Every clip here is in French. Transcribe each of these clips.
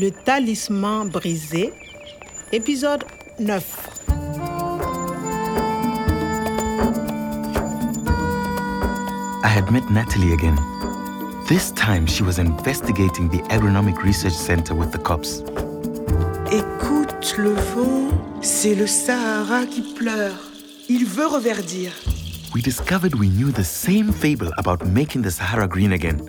Le talisman brisé, épisode 9. I had met Natalie again. This time she was investigating the Agronomic Research Center with the cops. Écoute le vent, c'est le Sahara qui pleure. Il veut reverdir. We discovered we knew the same fable about making the Sahara green again.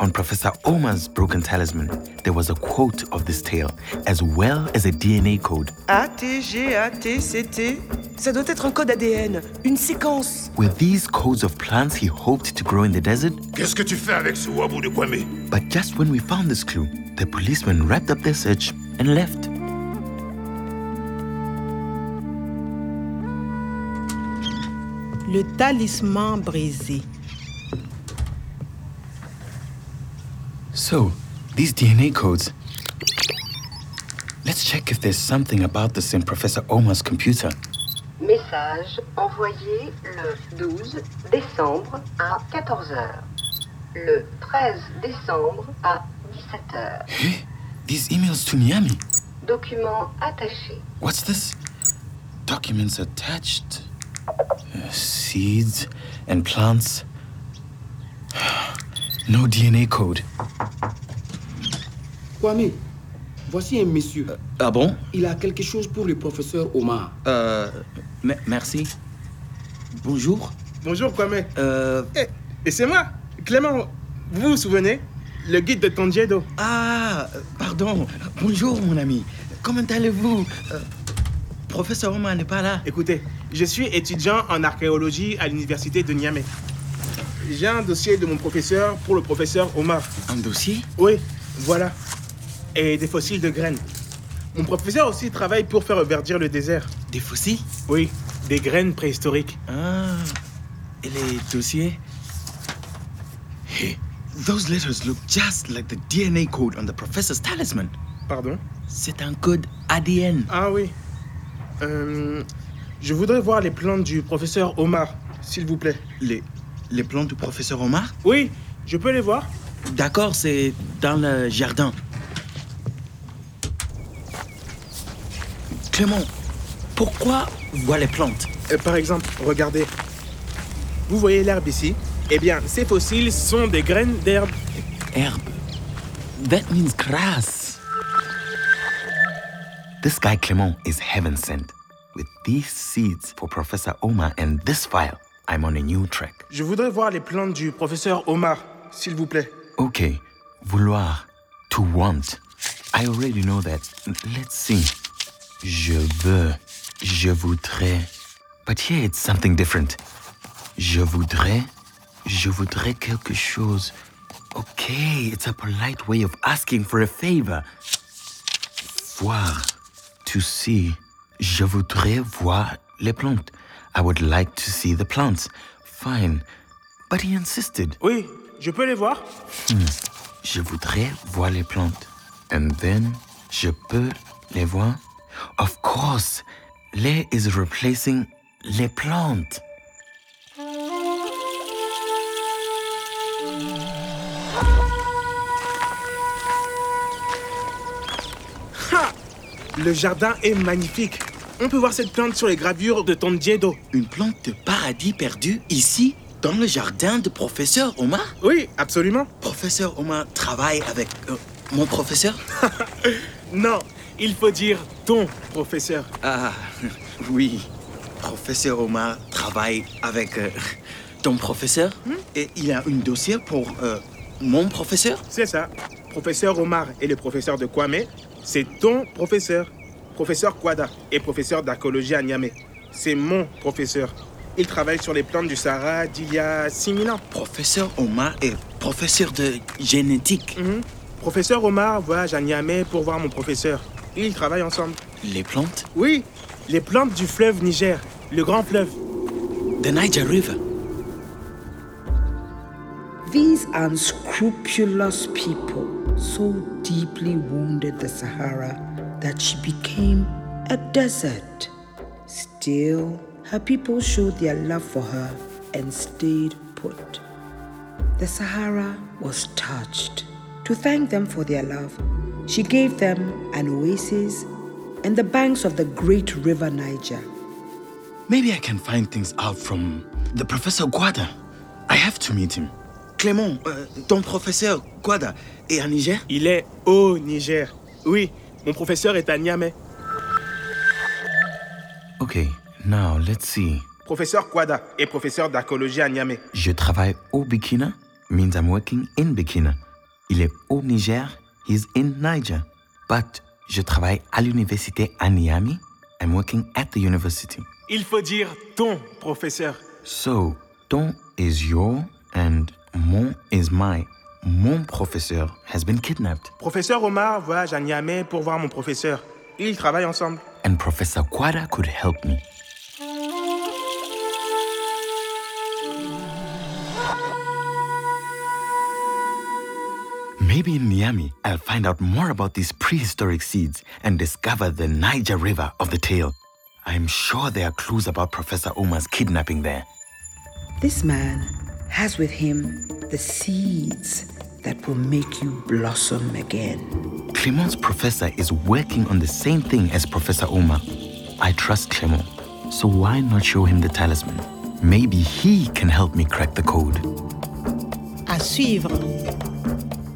On Professor Omar's broken talisman, there was a quote of this tale, as well as a DNA code. A-T-G-A-T-C-T. Ça doit être un code ADN, une séquence. With these codes of plants he hoped to grow in the desert, Qu'est-ce que tu fais avec ce wabou de Kwame but just when we found this clue, the policemen wrapped up their search and left. Le talisman brisé. So, these DNA codes. Let's check if there's something about this in Professor Omar's computer. Message envoyé le 12 décembre à 14h. Le 13 décembre à 17h. Hey, these emails to Niami. Document attaché. What's this? Documents attached. Uh, seeds and plants. No DNA code. Kwame, voici un monsieur. Ah bon? Il a quelque chose pour le professeur Omar. Euh, me- merci. Bonjour. Bonjour Kwame. Euh, Eh, et c'est moi, Clément. Vous vous souvenez? Le guide de Tondiedo. ah, pardon. Bonjour, mon ami. Comment allez-vous? Euh, professeur Omar n'est pas là. Écoutez, je suis étudiant en archéologie à l'université de Niamey. J'ai un dossier de mon professeur pour le professeur Omar. Un dossier? Oui, voilà. Et des fossiles de graines. Mon professeur aussi travaille pour faire reverdir le désert. Des fossiles? Oui, des graines préhistoriques. Ah, et les dossiers? Hey, those letters look just like the DNA code on the professor's talisman. Pardon? C'est un code ADN. Ah oui. Euh, je voudrais voir les plantes du professeur Omar, s'il vous plaît. Les, les plans du professeur Omar? Oui, je peux les voir D'accord, c'est dans le jardin. Clément, pourquoi voir les plantes? Euh, Par exemple, regardez. Vous voyez l'herbe ici? Eh bien, ces fossiles sont des graines d'herbe. Herb. That means grass. This guy Clement is heaven sent. With these seeds for Professor Omar and this file, I'm on a new track. Je voudrais voir les plantes du professeur Omar, s'il vous plaît. Okay, vouloir, to want. I already know that. Let's see. Je veux, je voudrais. But here it's something different. Je voudrais, je voudrais quelque chose. Okay, it's a polite way of asking for a favor. Voir, to see. Je voudrais voir les plantes. I would like to see the plants. Fine. But he insisted. Oui, je peux les voir Je voudrais voir les plantes. And then, je peux les voir? Of course, les is replacing les plantes. Ha Le jardin est magnifique. On peut voir cette plante sur les gravures de Tondiedo. Une plante de paradis perdu ici, dans le jardin de professeur Omar? Oui, absolument. Professeur Omar travaille avec euh, mon professeur? Non, il faut dire ton professeur. Ah, oui. Professeur Omar travaille avec euh, ton professeur? Et il a un dossier pour euh, mon professeur? C'est ça. Professeur Omar et le professeur de Kwame, c'est ton professeur. Professeur Kwada et professeur d'archéologie à Niamey. C'est mon professeur. Il travaille sur les plantes du Sahara d'il y a 6000 ans. Professeur Omar est professeur de génétique. Mhm. Professeur Omar voyage à Niamey pour voir mon professeur. Ils travaillent ensemble. Les plantes? Oui, les plantes du fleuve Niger, le grand fleuve. The Niger River. These unscrupulous people so deeply wounded the Sahara that she became a desert. Still, her people showed their love for her and stayed put. The Sahara was touched To thank them for their love, she gave them an oasis and the banks of the great river Niger. Maybe I can find things out from the Professor Guada. I have to meet him. Clément, euh, ton professeur, Guada est à Niger Il est au Niger. Oui, mon professeur est à Niamey. Okay, now let's see. Professeur Kwada est professeur d'archéologie à Niamey. Je travaille au Burkina means I'm working in Burkina. Il est au Niger, he's in Niger. But je travaille à l'université à Niamey. I'm working at the university. Il faut dire ton professeur. So, ton is your and mon is my. Mon professeur has been kidnapped. Professeur Omar voyage à Niamey pour voir mon professeur. Ils travaillent ensemble. And Professor Quada could help me. Maybe in Niamey, I'll find out more about these prehistoric seeds and discover the Niger River of the tale. I'm sure there are clues about Professor Omar's kidnapping there. This man has with him the seeds that will make you blossom again. Clement's professor is working on the same thing as Professor Omar. I trust Clement, so why not show him the talisman? Maybe he can help me crack the code. À suivre.